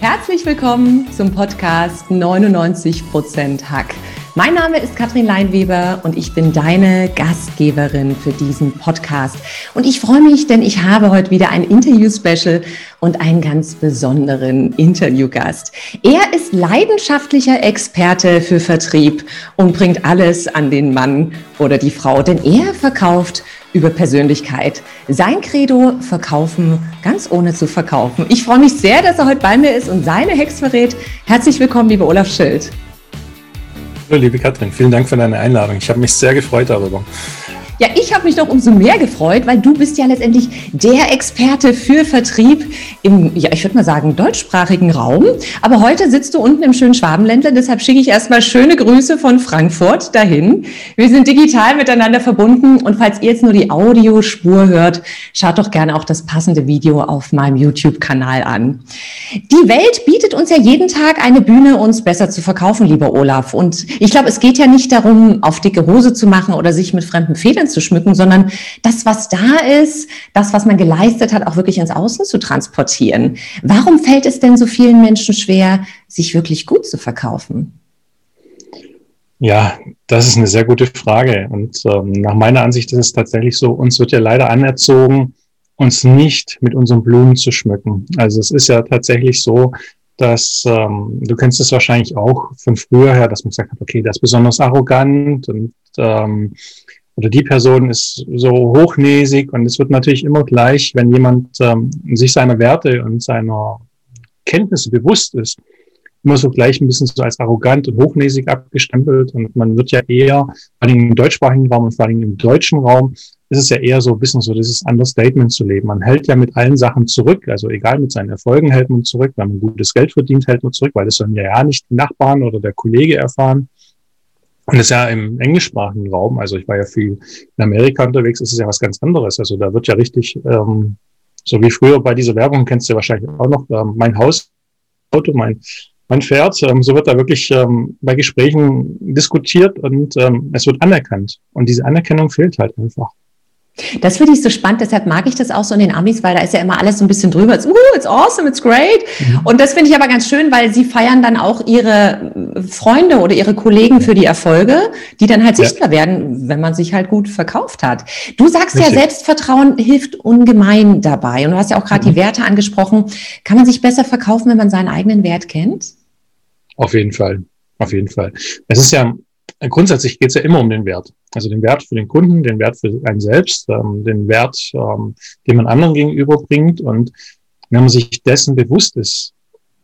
Herzlich willkommen zum Podcast 99% Hack. Mein Name ist Katrin Leinweber und ich bin deine Gastgeberin für diesen Podcast. Und ich freue mich, denn ich habe heute wieder ein Interview-Special und einen ganz besonderen Interviewgast. Er ist leidenschaftlicher Experte für Vertrieb und bringt alles an den Mann oder die Frau, denn er verkauft über Persönlichkeit. Sein Credo, verkaufen ganz ohne zu verkaufen. Ich freue mich sehr, dass er heute bei mir ist und seine Hex verrät. Herzlich willkommen, lieber Olaf Schild. Hallo, liebe Katrin, vielen Dank für deine Einladung. Ich habe mich sehr gefreut darüber. Ja, ich habe mich doch umso mehr gefreut, weil du bist ja letztendlich der Experte für Vertrieb im, ja, ich würde mal sagen, deutschsprachigen Raum. Aber heute sitzt du unten im schönen Schwabenländler, deshalb schicke ich erstmal schöne Grüße von Frankfurt dahin. Wir sind digital miteinander verbunden und falls ihr jetzt nur die Audiospur hört, schaut doch gerne auch das passende Video auf meinem YouTube-Kanal an. Die Welt bietet uns ja jeden Tag eine Bühne, uns besser zu verkaufen, lieber Olaf. Und ich glaube, es geht ja nicht darum, auf dicke Hose zu machen oder sich mit fremden Federn zu schmücken, sondern das, was da ist, das, was man geleistet hat, auch wirklich ins Außen zu transportieren. Warum fällt es denn so vielen Menschen schwer, sich wirklich gut zu verkaufen? Ja, das ist eine sehr gute Frage. Und ähm, nach meiner Ansicht ist es tatsächlich so, uns wird ja leider anerzogen, uns nicht mit unseren Blumen zu schmücken. Also es ist ja tatsächlich so, dass ähm, du kennst es wahrscheinlich auch von früher her, dass man gesagt hat, okay, das ist besonders arrogant und ähm, oder die Person ist so hochnäsig und es wird natürlich immer gleich, wenn jemand ähm, sich seiner Werte und seiner Kenntnisse bewusst ist, immer so gleich ein bisschen so als arrogant und hochnäsig abgestempelt und man wird ja eher, vor allem im deutschsprachigen Raum und vor allem im deutschen Raum, ist es ja eher so ein bisschen so dieses Understatement zu leben. Man hält ja mit allen Sachen zurück, also egal mit seinen Erfolgen hält man zurück, wenn man gutes Geld verdient, hält man zurück, weil das sollen ja ja nicht die Nachbarn oder der Kollege erfahren. Und das ist ja im englischsprachigen Raum, also ich war ja viel in Amerika unterwegs, ist es ja was ganz anderes. Also da wird ja richtig, ähm, so wie früher bei dieser Werbung, kennst du ja wahrscheinlich auch noch, ähm, mein Haus, Auto, mein, mein Pferd, ähm, so wird da wirklich ähm, bei Gesprächen diskutiert und ähm, es wird anerkannt. Und diese Anerkennung fehlt halt einfach. Das finde ich so spannend, deshalb mag ich das auch so in den Amis, weil da ist ja immer alles so ein bisschen drüber. It's, uh, it's awesome, it's great. Mhm. Und das finde ich aber ganz schön, weil sie feiern dann auch ihre äh, Freunde oder ihre Kollegen für die Erfolge, die dann halt ja. sichtbar werden, wenn man sich halt gut verkauft hat. Du sagst Richtig. ja, Selbstvertrauen hilft ungemein dabei. Und du hast ja auch gerade mhm. die Werte angesprochen. Kann man sich besser verkaufen, wenn man seinen eigenen Wert kennt? Auf jeden Fall. Auf jeden Fall. Es ist ja grundsätzlich geht es ja immer um den Wert. Also den Wert für den Kunden, den Wert für einen selbst, ähm, den Wert, ähm, den man anderen gegenüberbringt. Und wenn man sich dessen bewusst ist,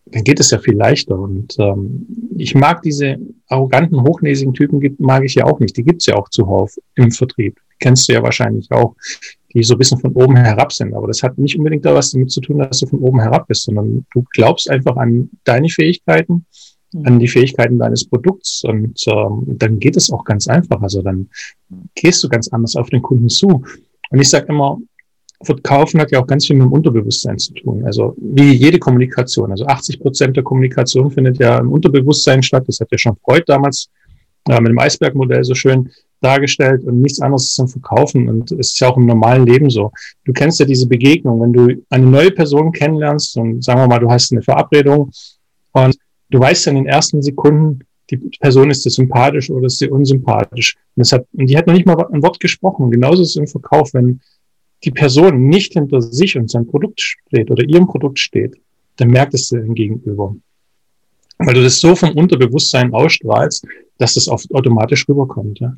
dann geht es ja viel leichter. Und ähm, ich mag diese arroganten, hochnäsigen Typen, mag ich ja auch nicht. Die gibt's ja auch zuhauf im Vertrieb. Kennst du ja wahrscheinlich auch, die so ein bisschen von oben herab sind. Aber das hat nicht unbedingt da was damit zu tun, dass du von oben herab bist, sondern du glaubst einfach an deine Fähigkeiten an die Fähigkeiten deines Produkts und ähm, dann geht es auch ganz einfach. Also dann gehst du ganz anders auf den Kunden zu. Und ich sage immer, Verkaufen hat ja auch ganz viel mit dem Unterbewusstsein zu tun. Also wie jede Kommunikation. Also 80 Prozent der Kommunikation findet ja im Unterbewusstsein statt. Das hat ja schon Freud damals äh, mit dem Eisbergmodell so schön dargestellt und nichts anderes zum Verkaufen. Und es ist ja auch im normalen Leben so. Du kennst ja diese Begegnung, wenn du eine neue Person kennenlernst und sagen wir mal, du hast eine Verabredung und du weißt ja in den ersten Sekunden, die Person ist dir sympathisch oder ist dir unsympathisch. Und, das hat, und die hat noch nicht mal ein Wort gesprochen. genauso ist es im Verkauf, wenn die Person nicht hinter sich und sein Produkt steht oder ihrem Produkt steht, dann merkt es dir Gegenüber. Weil du das so vom Unterbewusstsein ausstrahlst, dass das automatisch rüberkommt. Ja.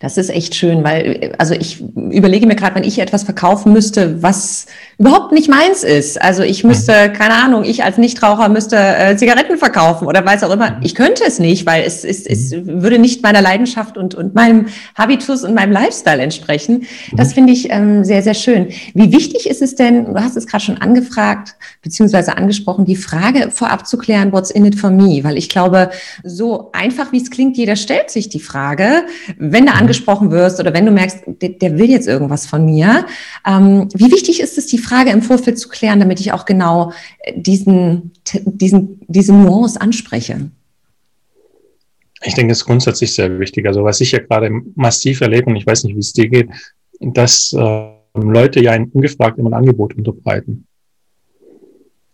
Das ist echt schön, weil, also ich überlege mir gerade, wenn ich etwas verkaufen müsste, was überhaupt nicht meins ist. Also ich müsste, mhm. keine Ahnung, ich als Nichtraucher müsste äh, Zigaretten verkaufen oder weiß auch immer. Mhm. Ich könnte es nicht, weil es, es, es mhm. würde nicht meiner Leidenschaft und, und meinem Habitus und meinem Lifestyle entsprechen. Das finde ich ähm, sehr, sehr schön. Wie wichtig ist es denn, du hast es gerade schon angefragt, beziehungsweise angesprochen, die Frage vorab zu klären, what's in it for me? Weil ich glaube, so einfach wie es klingt, jeder stellt sich die Frage, wenn da angesprochen wirst oder wenn du merkst, der, der will jetzt irgendwas von mir. Ähm, wie wichtig ist es, die Frage im Vorfeld zu klären, damit ich auch genau äh, diesen, diesen, diese Nuance anspreche? Ich denke, das ist grundsätzlich sehr wichtig. Also was ich ja gerade massiv erlebe, und ich weiß nicht, wie es dir geht, dass äh, Leute ja ungefragt immer ein Angebot unterbreiten.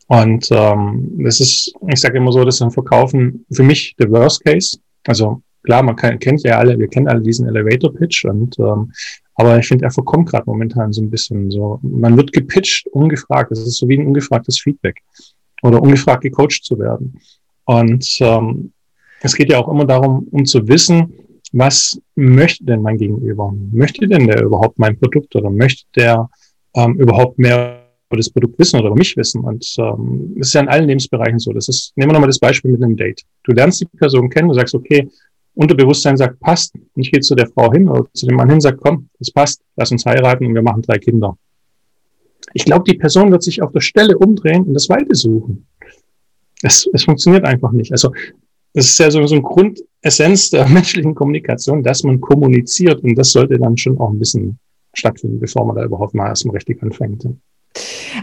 Und ähm, das ist, ich sage immer so, das ist ein Verkaufen für mich der Worst Case. Also klar, man kann, kennt ja alle, wir kennen alle diesen Elevator Pitch und ähm, aber ich finde, er verkommt gerade momentan so ein bisschen so. Man wird gepitcht, ungefragt. Das ist so wie ein ungefragtes Feedback oder ungefragt gecoacht zu werden. Und ähm, es geht ja auch immer darum, um zu wissen, was möchte denn mein Gegenüber? Möchte denn der überhaupt mein Produkt oder möchte der ähm, überhaupt mehr über das Produkt wissen oder über mich wissen? Und ähm, das ist ja in allen Lebensbereichen so. Das ist, nehmen wir nochmal das Beispiel mit einem Date. Du lernst die Person kennen, du sagst, okay, Unterbewusstsein sagt, passt. Und ich gehe zu der Frau hin oder zu dem Mann hin, sagt, komm, es passt, lass uns heiraten und wir machen drei Kinder. Ich glaube, die Person wird sich auf der Stelle umdrehen und das Weite suchen. Es, es funktioniert einfach nicht. Also das ist ja so, so ein Grundessenz der menschlichen Kommunikation, dass man kommuniziert und das sollte dann schon auch ein bisschen stattfinden, bevor man da überhaupt mal erstmal richtig anfängt.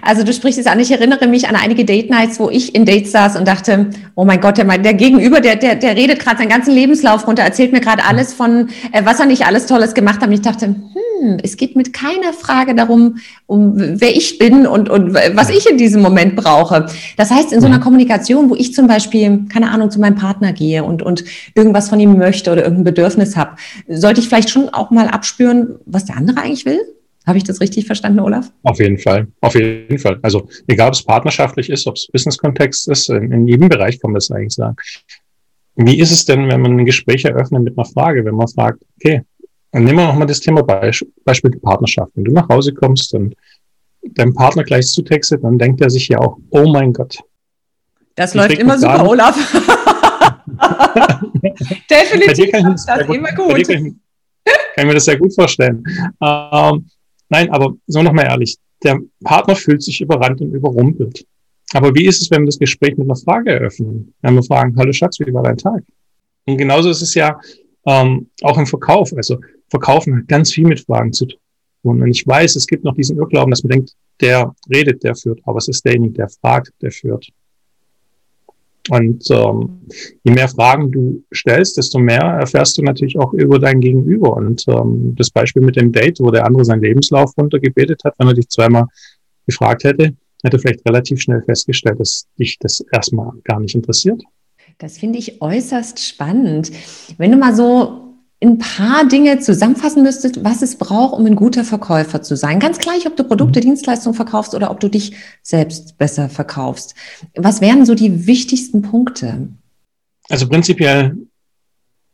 Also du sprichst es an, ich erinnere mich an einige Date Nights, wo ich in Dates saß und dachte, oh mein Gott, der, der Gegenüber, der, der, der redet gerade seinen ganzen Lebenslauf runter, erzählt mir gerade alles von, äh, was er nicht alles Tolles gemacht hat. Und ich dachte, hm, es geht mit keiner Frage darum, um wer ich bin und, und was ich in diesem Moment brauche. Das heißt, in so einer Kommunikation, wo ich zum Beispiel, keine Ahnung, zu meinem Partner gehe und, und irgendwas von ihm möchte oder irgendein Bedürfnis habe, sollte ich vielleicht schon auch mal abspüren, was der andere eigentlich will? Habe ich das richtig verstanden, Olaf? Auf jeden Fall, auf jeden Fall. Also egal, ob es partnerschaftlich ist, ob es Business-Kontext ist, in, in, jedem Bereich kann man das eigentlich sagen. Wie ist es denn, wenn man ein Gespräch eröffnet mit einer Frage, wenn man fragt, okay, dann nehmen wir nochmal das Thema Beispiel, Beispiel Partnerschaft. Wenn du nach Hause kommst und deinem Partner gleich zutextet, dann denkt er sich ja auch, oh mein Gott. Das läuft immer super, an. Olaf. Definitiv, das immer gut. Kann ich, kann ich mir das sehr gut vorstellen. Ähm, Nein, aber so nochmal ehrlich, der Partner fühlt sich überrannt und überrumpelt. Aber wie ist es, wenn wir das Gespräch mit einer Frage eröffnen? Wenn wir fragen, hallo Schatz, wie war dein Tag? Und genauso ist es ja ähm, auch im Verkauf. Also Verkaufen hat ganz viel mit Fragen zu tun. Und ich weiß, es gibt noch diesen Irrglauben, dass man denkt, der redet, der führt. Aber es ist derjenige, der fragt, der führt. Und ähm, je mehr Fragen du stellst, desto mehr erfährst du natürlich auch über dein Gegenüber. Und ähm, das Beispiel mit dem Date, wo der andere seinen Lebenslauf runtergebetet hat, wenn er dich zweimal gefragt hätte, hätte vielleicht relativ schnell festgestellt, dass dich das erstmal gar nicht interessiert. Das finde ich äußerst spannend. Wenn du mal so ein paar Dinge zusammenfassen müsstest, was es braucht, um ein guter Verkäufer zu sein. Ganz gleich, ob du Produkte, mhm. Dienstleistungen verkaufst oder ob du dich selbst besser verkaufst. Was wären so die wichtigsten Punkte? Also prinzipiell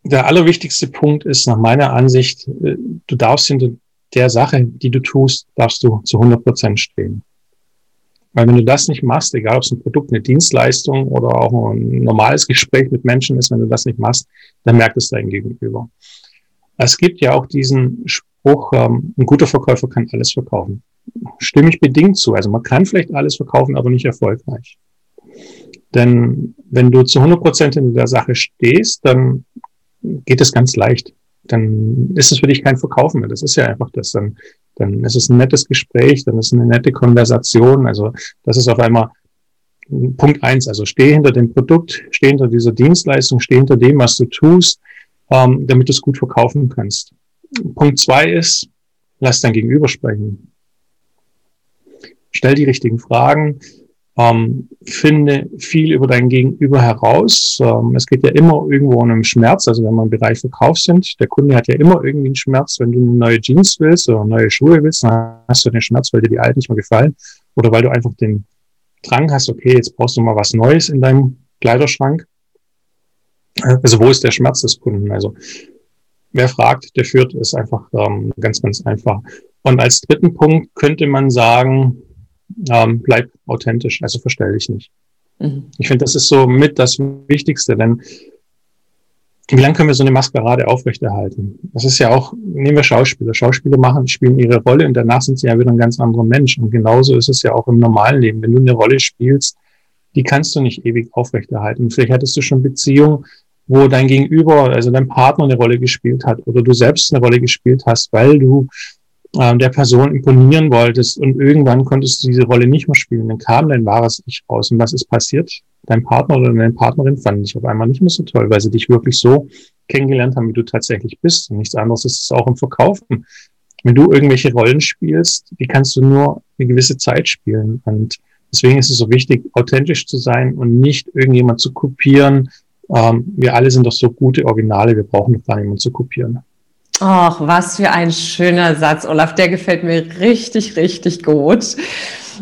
der allerwichtigste Punkt ist nach meiner Ansicht, äh, du darfst hinter der Sache, die du tust, darfst du zu 100 Prozent stehen. Weil wenn du das nicht machst, egal ob es ein Produkt, eine Dienstleistung oder auch ein normales Gespräch mit Menschen ist, wenn du das nicht machst, dann merkt es dein Gegenüber. Es gibt ja auch diesen Spruch, ähm, ein guter Verkäufer kann alles verkaufen. Stimme ich bedingt zu. Also man kann vielleicht alles verkaufen, aber nicht erfolgreich. Denn wenn du zu 100 Prozent in der Sache stehst, dann geht es ganz leicht. Dann ist es für dich kein Verkaufen mehr. Das ist ja einfach das. Dann dann ist es ein nettes Gespräch, dann ist es eine nette Konversation. Also das ist auf einmal Punkt eins. Also steh hinter dem Produkt, steh hinter dieser Dienstleistung, steh hinter dem, was du tust, ähm, damit du es gut verkaufen kannst. Punkt zwei ist, lass dein Gegenüber sprechen. Stell die richtigen Fragen, ähm, finde viel über dein Gegenüber heraus. Ähm, es geht ja immer irgendwo um einen Schmerz. Also wenn wir im Bereich Verkauf sind, der Kunde hat ja immer irgendwie einen Schmerz. Wenn du neue Jeans willst oder neue Schuhe willst, dann hast du den Schmerz, weil dir die alten nicht mehr gefallen oder weil du einfach den Drang hast, okay, jetzt brauchst du mal was Neues in deinem Kleiderschrank. Also wo ist der Schmerz des Kunden? Also wer fragt, der führt, ist einfach ähm, ganz, ganz einfach. Und als dritten Punkt könnte man sagen, ähm, bleib authentisch, also verstell dich nicht. Mhm. Ich finde, das ist so mit das Wichtigste, denn wie lange können wir so eine Maskerade aufrechterhalten? Das ist ja auch, nehmen wir Schauspieler. Schauspieler machen, spielen ihre Rolle und danach sind sie ja wieder ein ganz anderer Mensch. Und genauso ist es ja auch im normalen Leben. Wenn du eine Rolle spielst, die kannst du nicht ewig aufrechterhalten. Vielleicht hattest du schon Beziehungen, wo dein Gegenüber, also dein Partner eine Rolle gespielt hat oder du selbst eine Rolle gespielt hast, weil du äh, der Person imponieren wolltest und irgendwann konntest du diese Rolle nicht mehr spielen. Dann kam dein wahres Ich raus. Und was ist passiert? Dein Partner oder deine Partnerin fand dich auf einmal nicht mehr so toll, weil sie dich wirklich so kennengelernt haben, wie du tatsächlich bist. Und nichts anderes ist es auch im Verkaufen. Wenn du irgendwelche Rollen spielst, die kannst du nur eine gewisse Zeit spielen. Und deswegen ist es so wichtig, authentisch zu sein und nicht irgendjemand zu kopieren. Ähm, wir alle sind doch so gute Originale, wir brauchen doch gar niemanden zu kopieren. Ach, was für ein schöner Satz, Olaf. Der gefällt mir richtig, richtig gut.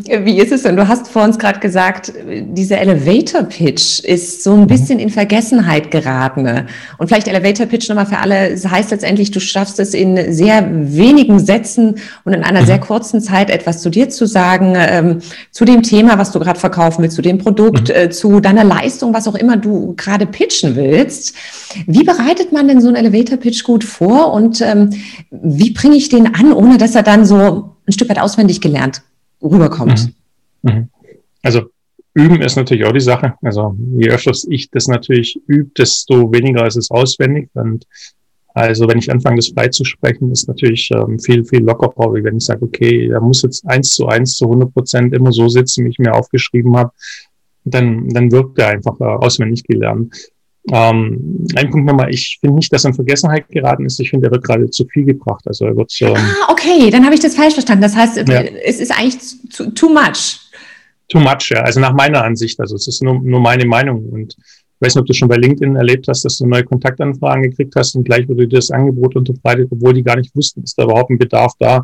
Wie ist es denn? Du hast vor uns gerade gesagt, dieser Elevator Pitch ist so ein bisschen in Vergessenheit geraten. Und vielleicht Elevator Pitch nochmal für alle. Es heißt letztendlich, du schaffst es in sehr wenigen Sätzen und in einer sehr mhm. kurzen Zeit etwas zu dir zu sagen, ähm, zu dem Thema, was du gerade verkaufen willst, zu dem Produkt, mhm. äh, zu deiner Leistung, was auch immer du gerade pitchen willst. Wie bereitet man denn so einen Elevator Pitch gut vor und ähm, wie bringe ich den an, ohne dass er dann so ein Stück weit auswendig gelernt rüberkommt. Mhm. Mhm. Also üben ist natürlich auch die Sache. Also je öfter ich das natürlich übe, desto weniger ist es auswendig. Und also wenn ich anfange, das freizusprechen, ist natürlich ähm, viel, viel lockerer, wie wenn ich sage, okay, da muss jetzt eins zu eins zu 100 Prozent immer so sitzen, wie ich mir aufgeschrieben habe. Dann, dann wirkt er einfach äh, auswendig gelernt. Ähm, ein Punkt nochmal, ich finde nicht, dass er in Vergessenheit geraten ist. Ich finde, er wird gerade zu viel gebracht. Also er wird. Ähm, ah, okay, dann habe ich das falsch verstanden. Das heißt, ja. es ist eigentlich zu, too much. Too much, ja. Also nach meiner Ansicht. Also es ist nur, nur meine Meinung. Und ich weiß nicht, ob du schon bei LinkedIn erlebt hast, dass du neue Kontaktanfragen gekriegt hast und gleich wurde dir das Angebot unterbreitet, obwohl die gar nicht wussten, ist da überhaupt ein Bedarf da.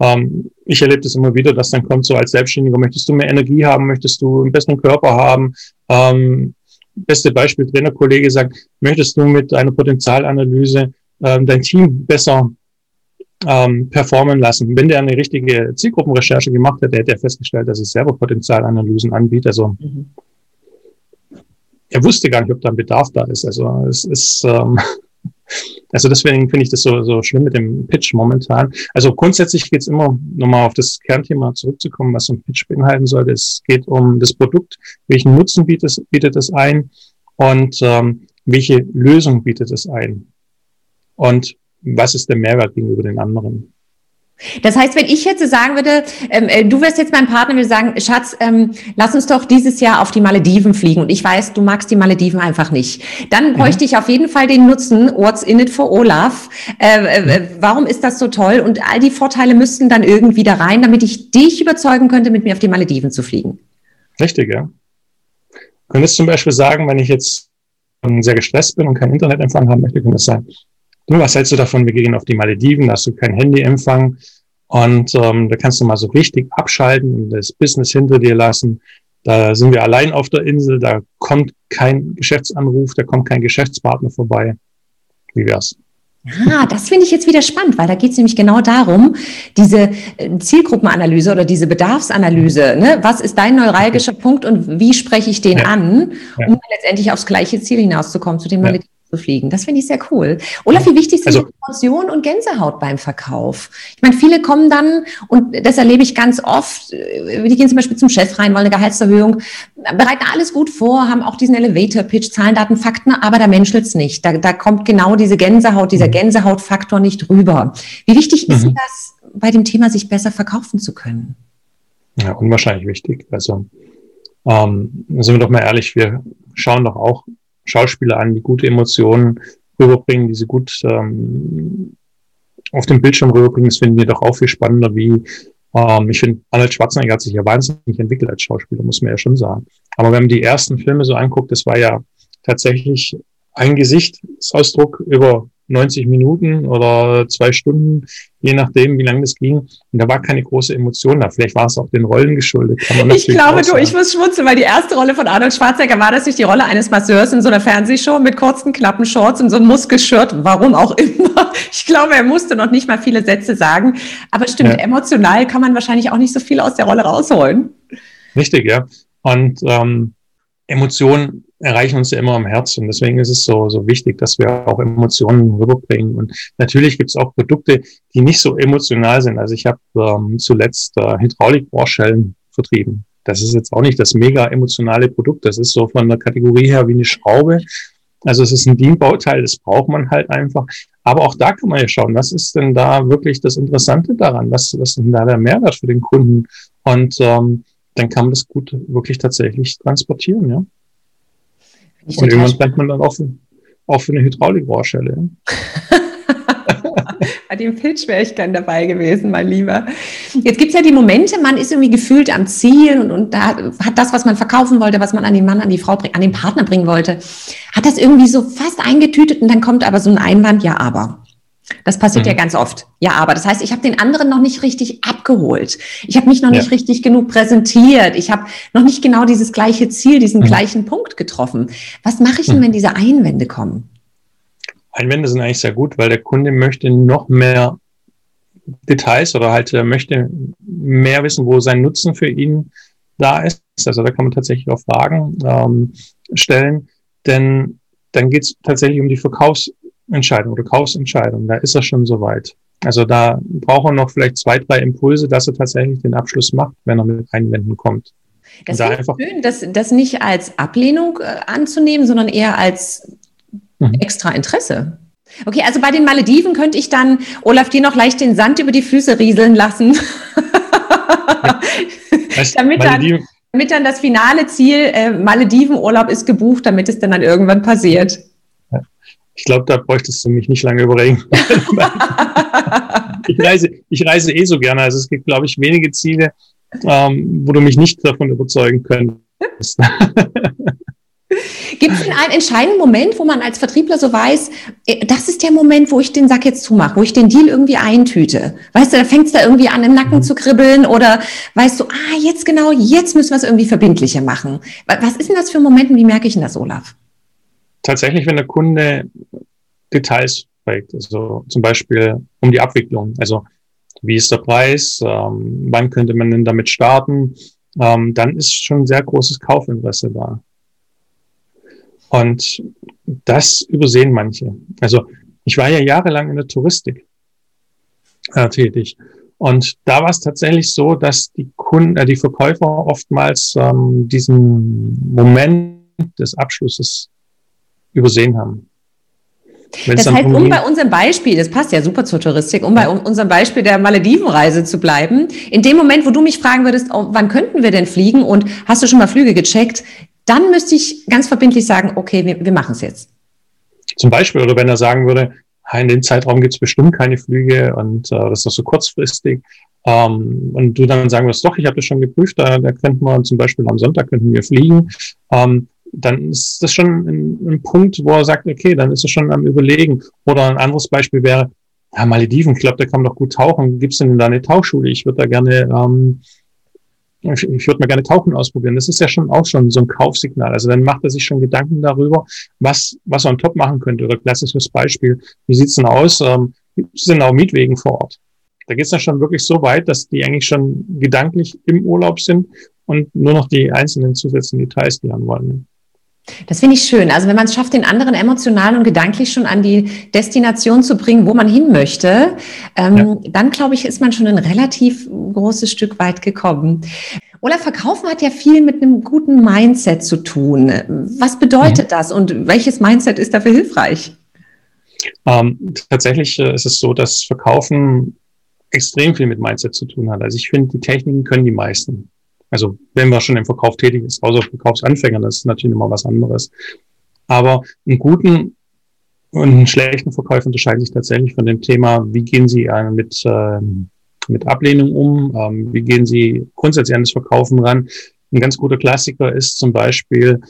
Ähm, ich erlebe das immer wieder, dass dann kommt so als Selbstständiger, möchtest du mehr Energie haben, möchtest du einen besseren Körper haben, ähm, beste Beispiel, Trainerkollege sagt, möchtest du mit einer Potenzialanalyse ähm, dein Team besser ähm, performen lassen? Wenn der eine richtige Zielgruppenrecherche gemacht hätte, hätte er festgestellt, dass ich selber Potenzialanalysen anbiete. Also mhm. er wusste gar nicht, ob da ein Bedarf da ist. Also es ist ähm, also deswegen finde ich das so, so schlimm mit dem Pitch momentan. Also grundsätzlich geht es immer, nochmal auf das Kernthema zurückzukommen, was so ein Pitch beinhalten sollte. Es geht um das Produkt, welchen Nutzen bietet es, bietet es ein und ähm, welche Lösung bietet es ein. Und was ist der Mehrwert gegenüber den anderen? Das heißt, wenn ich jetzt sagen würde, ähm, äh, du wirst jetzt mein Partner, würde sagen, Schatz, ähm, lass uns doch dieses Jahr auf die Malediven fliegen. Und ich weiß, du magst die Malediven einfach nicht. Dann mhm. bräuchte ich auf jeden Fall den Nutzen, what's in it for Olaf? Äh, äh, mhm. warum ist das so toll? Und all die Vorteile müssten dann irgendwie da rein, damit ich dich überzeugen könnte, mit mir auf die Malediven zu fliegen. Richtig, ja. Du könntest zum Beispiel sagen, wenn ich jetzt sehr gestresst bin und kein Internetempfang haben möchte, könnte es sein, du, was hältst du davon? Wir gehen auf die Malediven, da hast du kein Handyempfang und ähm, da kannst du mal so richtig abschalten und das Business hinter dir lassen. Da sind wir allein auf der Insel, da kommt kein Geschäftsanruf, da kommt kein Geschäftspartner vorbei. Wie wär's? Ah, das finde ich jetzt wieder spannend, weil da geht es nämlich genau darum, diese äh, Zielgruppenanalyse oder diese Bedarfsanalyse. Ne? Was ist dein neuralgischer Punkt und wie spreche ich den ja. an, um ja. letztendlich aufs gleiche Ziel hinauszukommen, zu dem ja zu fliegen. Das finde ich sehr cool. Olaf, wie wichtig sind also, Emotionen und Gänsehaut beim Verkauf? Ich meine, viele kommen dann, und das erlebe ich ganz oft, die gehen zum Beispiel zum Chef rein, wollen eine Gehaltserhöhung, bereiten alles gut vor, haben auch diesen Elevator-Pitch, Zahlen, Daten, Fakten, aber da menschelt's nicht. Da, da kommt genau diese Gänsehaut, dieser mhm. Gänsehautfaktor nicht rüber. Wie wichtig ist mhm. das bei dem Thema, sich besser verkaufen zu können? Ja, unwahrscheinlich wichtig. Also, ähm, sind wir doch mal ehrlich, wir schauen doch auch Schauspieler an, die gute Emotionen rüberbringen, die sie gut ähm, auf dem Bildschirm rüberbringen. Das finden wir doch auch viel spannender, wie ähm, ich finde, Arnold Schwarzenegger hat sich ja wahnsinnig entwickelt als Schauspieler, muss man ja schon sagen. Aber wenn man die ersten Filme so anguckt, das war ja tatsächlich ein Gesichtsausdruck über 90 Minuten oder zwei Stunden, je nachdem, wie lange das ging. Und da war keine große Emotion da. Vielleicht war es auch den Rollen geschuldet. ich glaube, du, ich muss schmunzeln, weil die erste Rolle von Arnold Schwarzenegger war das nicht die Rolle eines Masseurs in so einer Fernsehshow mit kurzen, knappen Shorts und so einem Muskelshirt, warum auch immer. ich glaube, er musste noch nicht mal viele Sätze sagen. Aber stimmt, ja. emotional kann man wahrscheinlich auch nicht so viel aus der Rolle rausholen. Richtig, ja. Und ähm, Emotionen erreichen uns ja immer am Herzen. Deswegen ist es so, so wichtig, dass wir auch Emotionen rüberbringen. Und natürlich gibt es auch Produkte, die nicht so emotional sind. Also ich habe ähm, zuletzt äh, Hydraulikbohrschellen vertrieben. Das ist jetzt auch nicht das mega emotionale Produkt. Das ist so von der Kategorie her wie eine Schraube. Also es ist ein Dienbauteil, das braucht man halt einfach. Aber auch da kann man ja schauen, was ist denn da wirklich das Interessante daran? Was, was ist denn da der Mehrwert für den Kunden? Und ähm, dann kann man das gut wirklich tatsächlich transportieren, ja. Und irgendwann bleibt man dann auch für, auch für eine Hydraulikrohrstelle. Ja? Bei dem Pitch wäre ich dann dabei gewesen, mein Lieber. Jetzt gibt es ja die Momente, man ist irgendwie gefühlt am Ziel und, und da hat das, was man verkaufen wollte, was man an den Mann, an die Frau, an den Partner bringen wollte, hat das irgendwie so fast eingetütet und dann kommt aber so ein Einwand, ja, aber. Das passiert mhm. ja ganz oft. Ja, aber das heißt, ich habe den anderen noch nicht richtig abgeholt. Ich habe mich noch ja. nicht richtig genug präsentiert. Ich habe noch nicht genau dieses gleiche Ziel, diesen mhm. gleichen Punkt getroffen. Was mache ich denn, mhm. wenn diese Einwände kommen? Einwände sind eigentlich sehr gut, weil der Kunde möchte noch mehr Details oder halt er möchte mehr wissen, wo sein Nutzen für ihn da ist. Also da kann man tatsächlich auch Fragen ähm, stellen, denn dann geht es tatsächlich um die Verkaufs Entscheidung oder Kaufsentscheidung, da ist er schon soweit. Also da braucht er noch vielleicht zwei, drei Impulse, dass er tatsächlich den Abschluss macht, wenn er mit Einwänden kommt. Das ist da schön, das, das nicht als Ablehnung äh, anzunehmen, sondern eher als mhm. extra Interesse. Okay, also bei den Malediven könnte ich dann, Olaf, dir noch leicht den Sand über die Füße rieseln lassen. Ja. damit, dann, damit dann das finale Ziel, äh, Maledivenurlaub ist gebucht, damit es dann, dann irgendwann passiert. Ich glaube, da bräuchtest du mich nicht lange überreden. ich, reise, ich reise eh so gerne. Also es gibt, glaube ich, wenige Ziele, ähm, wo du mich nicht davon überzeugen könntest. Gibt es einen entscheidenden Moment, wo man als Vertriebler so weiß, äh, das ist der Moment, wo ich den Sack jetzt zumache, wo ich den Deal irgendwie eintüte? Weißt du, da fängt es da irgendwie an, im Nacken mhm. zu kribbeln oder weißt du, ah, jetzt genau, jetzt müssen wir es irgendwie verbindlicher machen. Was ist denn das für Momente, wie merke ich denn das, Olaf? Tatsächlich, wenn der Kunde Details fragt, also zum Beispiel um die Abwicklung, also wie ist der Preis, ähm, wann könnte man denn damit starten, ähm, dann ist schon sehr großes Kaufinteresse da. Und das übersehen manche. Also ich war ja jahrelang in der Touristik äh, tätig. Und da war es tatsächlich so, dass die Kunden, äh, die Verkäufer oftmals ähm, diesen Moment des Abschlusses übersehen haben. Wenn's das heißt, um bei unserem Beispiel, das passt ja super zur Touristik, um bei unserem Beispiel der Maledivenreise zu bleiben, in dem Moment, wo du mich fragen würdest, oh, wann könnten wir denn fliegen und hast du schon mal Flüge gecheckt, dann müsste ich ganz verbindlich sagen, okay, wir, wir machen es jetzt. Zum Beispiel, oder wenn er sagen würde, in dem Zeitraum gibt es bestimmt keine Flüge und äh, das ist doch so kurzfristig. Ähm, und du dann sagen wirst, doch, ich habe das schon geprüft, da, da könnten wir zum Beispiel am Sonntag könnten wir fliegen. Ähm, dann ist das schon ein, ein, Punkt, wo er sagt, okay, dann ist er schon am Überlegen. Oder ein anderes Beispiel wäre, ja, Malediven, ich glaube, da kann man doch gut tauchen. Gibt es denn da eine Tauchschule? Ich würde da gerne, ähm, ich, ich würde mal gerne Tauchen ausprobieren. Das ist ja schon auch schon so ein Kaufsignal. Also dann macht er sich schon Gedanken darüber, was, was er on top machen könnte. Oder klassisches Beispiel, wie sieht's denn aus? Ähm, sind auch Mietwegen vor Ort. Da geht's dann schon wirklich so weit, dass die eigentlich schon gedanklich im Urlaub sind und nur noch die einzelnen zusätzlichen Details lernen wollen. Das finde ich schön. Also wenn man es schafft, den anderen emotional und gedanklich schon an die Destination zu bringen, wo man hin möchte, ähm, ja. dann glaube ich, ist man schon ein relativ großes Stück weit gekommen. Olaf, Verkaufen hat ja viel mit einem guten Mindset zu tun. Was bedeutet mhm. das und welches Mindset ist dafür hilfreich? Ähm, tatsächlich äh, ist es so, dass Verkaufen extrem viel mit Mindset zu tun hat. Also ich finde, die Techniken können die meisten. Also wenn man schon im Verkauf tätig ist, außer Verkaufsanfänger, das ist natürlich immer was anderes. Aber einen guten und einen schlechten Verkäufer unterscheiden sich tatsächlich von dem Thema, wie gehen Sie äh, mit, äh, mit Ablehnung um, ähm, wie gehen Sie grundsätzlich an das Verkaufen ran. Ein ganz guter Klassiker ist zum Beispiel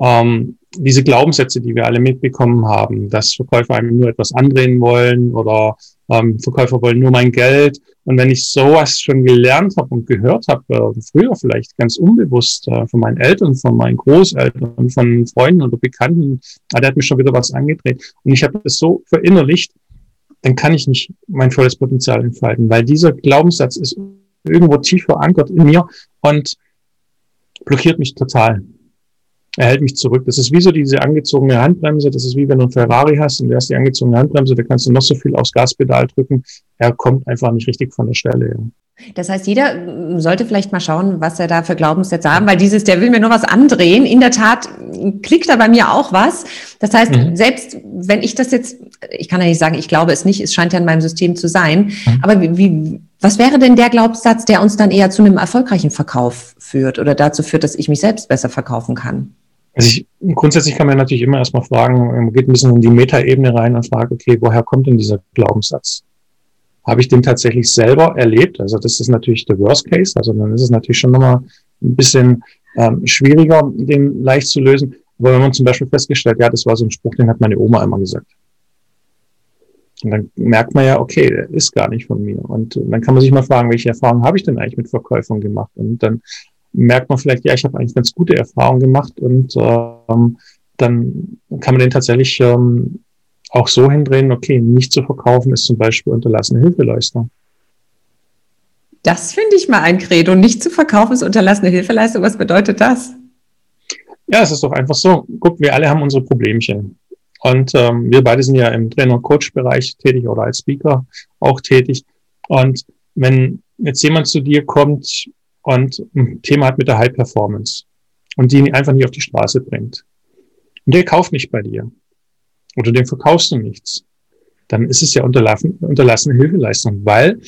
ähm, diese Glaubenssätze, die wir alle mitbekommen haben, dass Verkäufer einem nur etwas andrehen wollen oder ähm, Verkäufer wollen nur mein Geld. Und wenn ich sowas schon gelernt habe und gehört habe, äh, früher vielleicht ganz unbewusst äh, von meinen Eltern, von meinen Großeltern, von Freunden oder Bekannten, ah, der hat mir schon wieder was angedreht. Und ich habe das so verinnerlicht, dann kann ich nicht mein volles Potenzial entfalten, weil dieser Glaubenssatz ist irgendwo tief verankert in mir und blockiert mich total. Er hält mich zurück. Das ist wie so diese angezogene Handbremse. Das ist wie wenn du ein Ferrari hast und du hast die angezogene Handbremse, da kannst du noch so viel aufs Gaspedal drücken. Er kommt einfach nicht richtig von der Stelle. Das heißt, jeder mm, sollte vielleicht mal schauen, was er da für Glaubenssätze haben, weil dieses, der will mir nur was andrehen. In der Tat klickt da bei mir auch was. Das heißt, mhm. selbst wenn ich das jetzt, ich kann ja nicht sagen, ich glaube es nicht, es scheint ja in meinem System zu sein. Mhm. Aber wie, wie, was wäre denn der Glaubenssatz, der uns dann eher zu einem erfolgreichen Verkauf führt oder dazu führt, dass ich mich selbst besser verkaufen kann? Also ich, grundsätzlich kann man natürlich immer erstmal fragen, man geht ein bisschen in die Metaebene rein und fragt, okay, woher kommt denn dieser Glaubenssatz? Habe ich den tatsächlich selber erlebt? Also das ist natürlich der Worst Case. Also dann ist es natürlich schon nochmal ein bisschen ähm, schwieriger, den leicht zu lösen. Aber wenn man zum Beispiel festgestellt, ja, das war so ein Spruch, den hat meine Oma immer gesagt. Und dann merkt man ja, okay, der ist gar nicht von mir. Und dann kann man sich mal fragen, welche Erfahrungen habe ich denn eigentlich mit Verkäufern gemacht? Und dann merkt man vielleicht, ja, ich habe eigentlich ganz gute Erfahrungen gemacht und ähm, dann kann man den tatsächlich ähm, auch so hindrehen, okay, nicht zu verkaufen ist zum Beispiel unterlassene Hilfeleistung. Das finde ich mal ein Credo. Nicht zu verkaufen ist unterlassene Hilfeleistung. Was bedeutet das? Ja, es ist doch einfach so. Guck, wir alle haben unsere Problemchen. Und ähm, wir beide sind ja im Trainer- und Coach-Bereich tätig oder als Speaker auch tätig. Und wenn jetzt jemand zu dir kommt und ein Thema hat mit der High Performance und die einfach nicht auf die Straße bringt, und der kauft nicht bei dir, oder dem verkaufst du nichts, dann ist es ja unterlassene Hilfeleistung, weil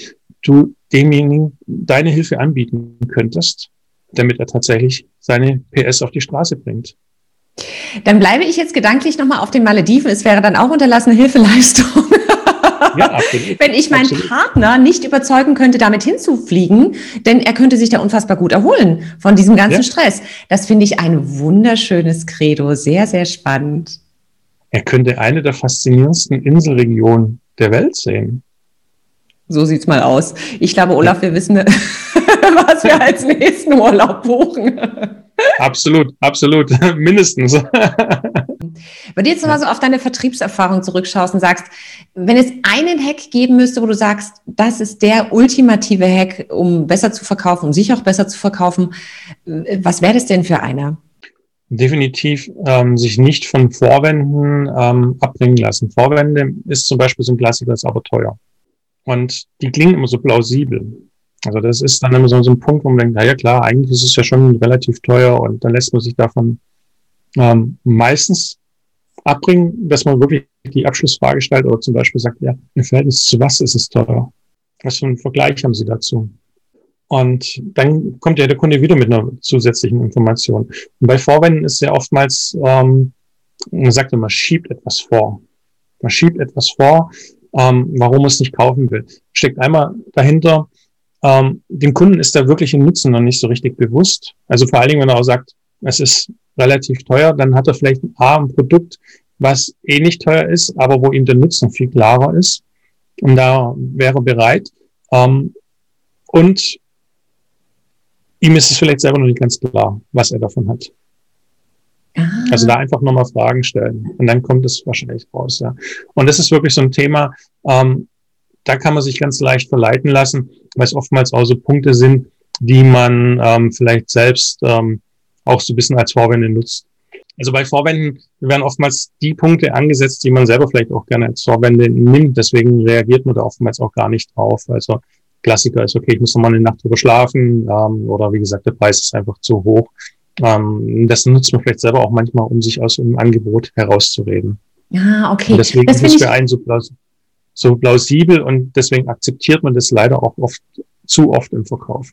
du demjenigen deine Hilfe anbieten könntest, damit er tatsächlich seine PS auf die Straße bringt. Dann bleibe ich jetzt gedanklich nochmal auf den Malediven. Es wäre dann auch unterlassene Hilfeleistung. Ja, absolut. Wenn ich meinen absolut. Partner nicht überzeugen könnte, damit hinzufliegen, denn er könnte sich da unfassbar gut erholen von diesem ganzen ja. Stress. Das finde ich ein wunderschönes Credo. Sehr, sehr spannend. Er könnte eine der faszinierendsten Inselregionen der Welt sehen. So sieht's mal aus. Ich glaube, Olaf, wir wissen, was wir als nächsten Urlaub buchen. Absolut, absolut, mindestens. Wenn du jetzt nochmal so auf deine Vertriebserfahrung zurückschaust und sagst, wenn es einen Hack geben müsste, wo du sagst, das ist der ultimative Hack, um besser zu verkaufen, um sich auch besser zu verkaufen, was wäre das denn für einer? definitiv ähm, sich nicht von Vorwänden ähm, abbringen lassen. Vorwände ist zum Beispiel so ein Klassiker, ist aber teuer. Und die klingen immer so plausibel. Also das ist dann immer so, so ein Punkt, wo man denkt, na ja klar, eigentlich ist es ja schon relativ teuer und dann lässt man sich davon ähm, meistens abbringen, dass man wirklich die Abschlussfrage stellt oder zum Beispiel sagt, ja, im Verhältnis zu was ist es teuer? Was für einen Vergleich haben Sie dazu? Und dann kommt ja der Kunde wieder mit einer zusätzlichen Information. Und bei Vorwänden ist ja oftmals, ähm, man sagt immer, schiebt etwas vor. Man schiebt etwas vor, ähm, warum man es nicht kaufen will. Steckt einmal dahinter, ähm, dem Kunden ist der wirkliche Nutzen noch nicht so richtig bewusst. Also vor allen Dingen, wenn er auch sagt, es ist relativ teuer, dann hat er vielleicht A, ein Produkt, was eh nicht teuer ist, aber wo ihm der Nutzen viel klarer ist. Und da wäre bereit. Ähm, und ihm ist es vielleicht selber noch nicht ganz klar, was er davon hat. Ah. Also da einfach nochmal Fragen stellen und dann kommt es wahrscheinlich raus. Ja. Und das ist wirklich so ein Thema, ähm, da kann man sich ganz leicht verleiten lassen, weil es oftmals auch so Punkte sind, die man ähm, vielleicht selbst ähm, auch so ein bisschen als Vorwände nutzt. Also bei Vorwänden werden oftmals die Punkte angesetzt, die man selber vielleicht auch gerne als Vorwände nimmt. Deswegen reagiert man da oftmals auch gar nicht drauf. Also Klassiker ist, okay, ich muss nochmal eine Nacht drüber schlafen ähm, oder wie gesagt, der Preis ist einfach zu hoch. Ähm, das nutzt man vielleicht selber auch manchmal, um sich aus einem Angebot herauszureden. Ja, okay. Und deswegen das ist es für einen so, plaus so plausibel und deswegen akzeptiert man das leider auch oft zu oft im Verkauf.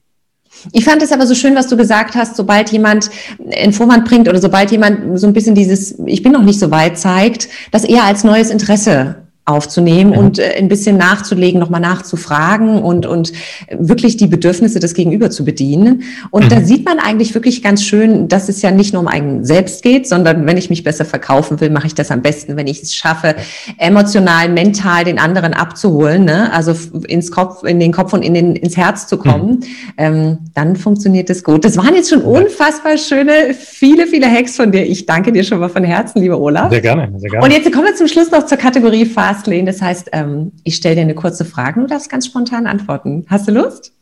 Ich fand es aber so schön, was du gesagt hast, sobald jemand einen Vorwand bringt oder sobald jemand so ein bisschen dieses, ich bin noch nicht so weit zeigt, das eher als neues Interesse aufzunehmen mhm. und äh, ein bisschen nachzulegen, nochmal nachzufragen und, und wirklich die Bedürfnisse des Gegenüber zu bedienen. Und mhm. da sieht man eigentlich wirklich ganz schön, dass es ja nicht nur um einen selbst geht, sondern wenn ich mich besser verkaufen will, mache ich das am besten, wenn ich es schaffe, emotional, mental den anderen abzuholen, ne? also ins Kopf, in den Kopf und in den, ins Herz zu kommen, mhm. ähm, dann funktioniert es gut. Das waren jetzt schon unfassbar schöne, viele, viele Hacks von dir. Ich danke dir schon mal von Herzen, lieber Olaf. Sehr gerne, sehr gerne. Und jetzt kommen wir zum Schluss noch zur Kategorie Fast Fastlane. Das heißt, ähm, ich stelle dir eine kurze Frage und du darfst ganz spontan antworten. Hast du Lust?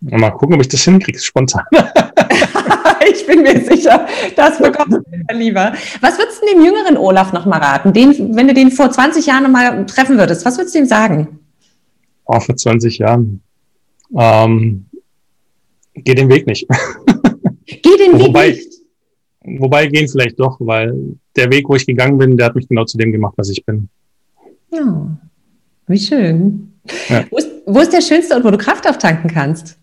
Mal gucken, ob ich das hinkriege, spontan. ich bin mir sicher, das bekommst du lieber. Was würdest du dem jüngeren Olaf noch mal raten? Den, wenn du den vor 20 Jahren noch mal treffen würdest, was würdest du ihm sagen? Oh, vor 20 Jahren. Ähm, geh den Weg nicht. Geh den Weg wobei, nicht. Wobei gehen vielleicht doch, weil der Weg, wo ich gegangen bin, der hat mich genau zu dem gemacht, was ich bin. Ja, wie schön. Ja. Wo, ist, wo ist der schönste Ort, wo du Kraft auftanken kannst?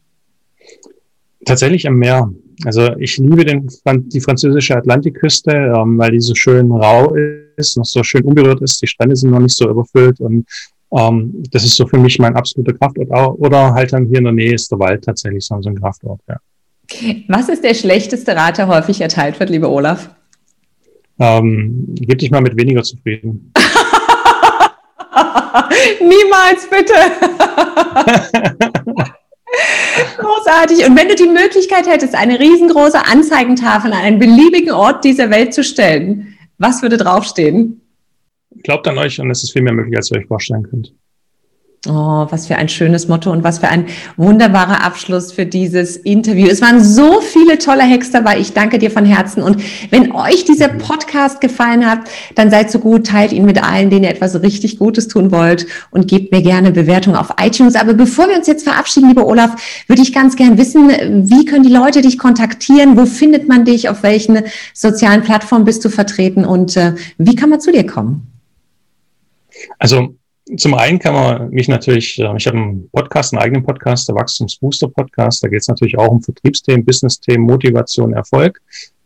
Tatsächlich am Meer. Also ich liebe den, die französische Atlantikküste, ähm, weil die so schön rau ist, noch so schön unberührt ist. Die Strände sind noch nicht so überfüllt und ähm, das ist so für mich mein absoluter Kraftort. Oder halt dann hier in der Nähe ist der Wald tatsächlich so ein Kraftort. Ja. Was ist der schlechteste Rat, der häufig erteilt wird, lieber Olaf? Ähm, gib dich mal mit weniger zufrieden. Niemals bitte. Großartig. Und wenn du die Möglichkeit hättest, eine riesengroße Anzeigentafel an einen beliebigen Ort dieser Welt zu stellen, was würde draufstehen? Glaubt an euch und es ist viel mehr möglich, als ihr euch vorstellen könnt. Oh, was für ein schönes Motto und was für ein wunderbarer Abschluss für dieses Interview. Es waren so viele tolle Hacks dabei. Ich danke dir von Herzen. Und wenn euch dieser Podcast gefallen hat, dann seid so gut, teilt ihn mit allen, denen ihr etwas richtig Gutes tun wollt und gebt mir gerne Bewertung auf iTunes. Aber bevor wir uns jetzt verabschieden, lieber Olaf, würde ich ganz gern wissen, wie können die Leute dich kontaktieren? Wo findet man dich? Auf welchen sozialen Plattformen bist du vertreten? Und äh, wie kann man zu dir kommen? Also zum einen kann man mich natürlich, äh, ich habe einen Podcast, einen eigenen Podcast, der Wachstumsbooster-Podcast. Da geht es natürlich auch um Vertriebsthemen, Business-Themen, Motivation, Erfolg.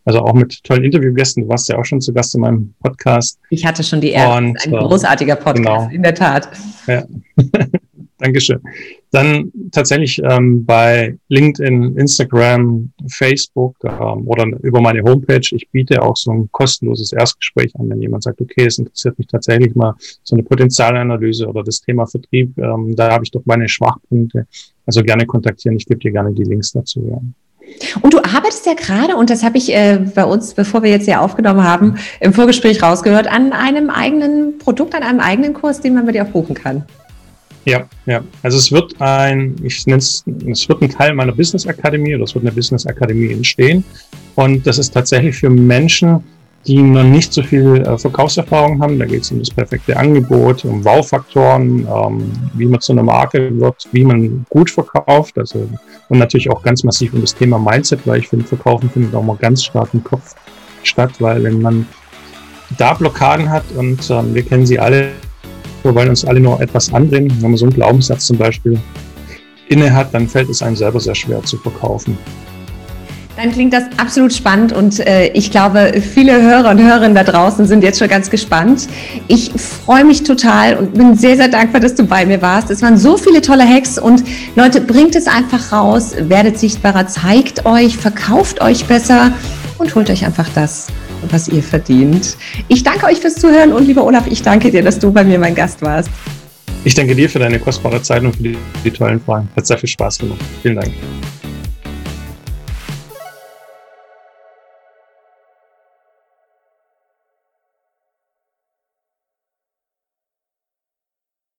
Also auch mit tollen Interviewgästen. Du warst ja auch schon zu Gast in meinem Podcast. Ich hatte schon die Ehre. Und, ein großartiger Podcast, genau. in der Tat. Ja. Dankeschön. Dann tatsächlich ähm, bei LinkedIn, Instagram, Facebook ähm, oder über meine Homepage. Ich biete auch so ein kostenloses Erstgespräch an, wenn jemand sagt, okay, es interessiert mich tatsächlich mal so eine Potenzialanalyse oder das Thema Vertrieb. Ähm, da habe ich doch meine Schwachpunkte. Also gerne kontaktieren. Ich gebe dir gerne die Links dazu. Ja. Und du arbeitest ja gerade, und das habe ich äh, bei uns, bevor wir jetzt hier aufgenommen haben, im Vorgespräch rausgehört, an einem eigenen Produkt, an einem eigenen Kurs, den man bei dir auch buchen kann. Ja, ja. Also es wird ein, ich nenne es, es wird ein Teil meiner Business Akademie oder es wird eine Business Akademie entstehen. Und das ist tatsächlich für Menschen, die noch nicht so viel äh, Verkaufserfahrung haben. Da geht es um das perfekte Angebot, um Wow-Faktoren, ähm, wie man zu einer Marke wird, wie man gut verkauft. Also und natürlich auch ganz massiv um das Thema Mindset, weil ich finde, Verkaufen findet auch mal ganz stark im Kopf statt, weil wenn man da Blockaden hat und ähm, wir kennen sie alle, wir wollen uns alle nur etwas andrehen. Wenn man so einen Glaubenssatz zum Beispiel inne hat, dann fällt es einem selber sehr schwer zu verkaufen. Dann klingt das absolut spannend und äh, ich glaube, viele Hörer und Hörerinnen da draußen sind jetzt schon ganz gespannt. Ich freue mich total und bin sehr, sehr dankbar, dass du bei mir warst. Es waren so viele tolle Hacks und Leute, bringt es einfach raus, werdet sichtbarer, zeigt euch, verkauft euch besser und holt euch einfach das, was ihr verdient. Ich danke euch fürs Zuhören und lieber Olaf, ich danke dir, dass du bei mir mein Gast warst. Ich danke dir für deine kostbare Zeit und für die, die tollen Fragen. Hat sehr viel Spaß gemacht. Vielen Dank.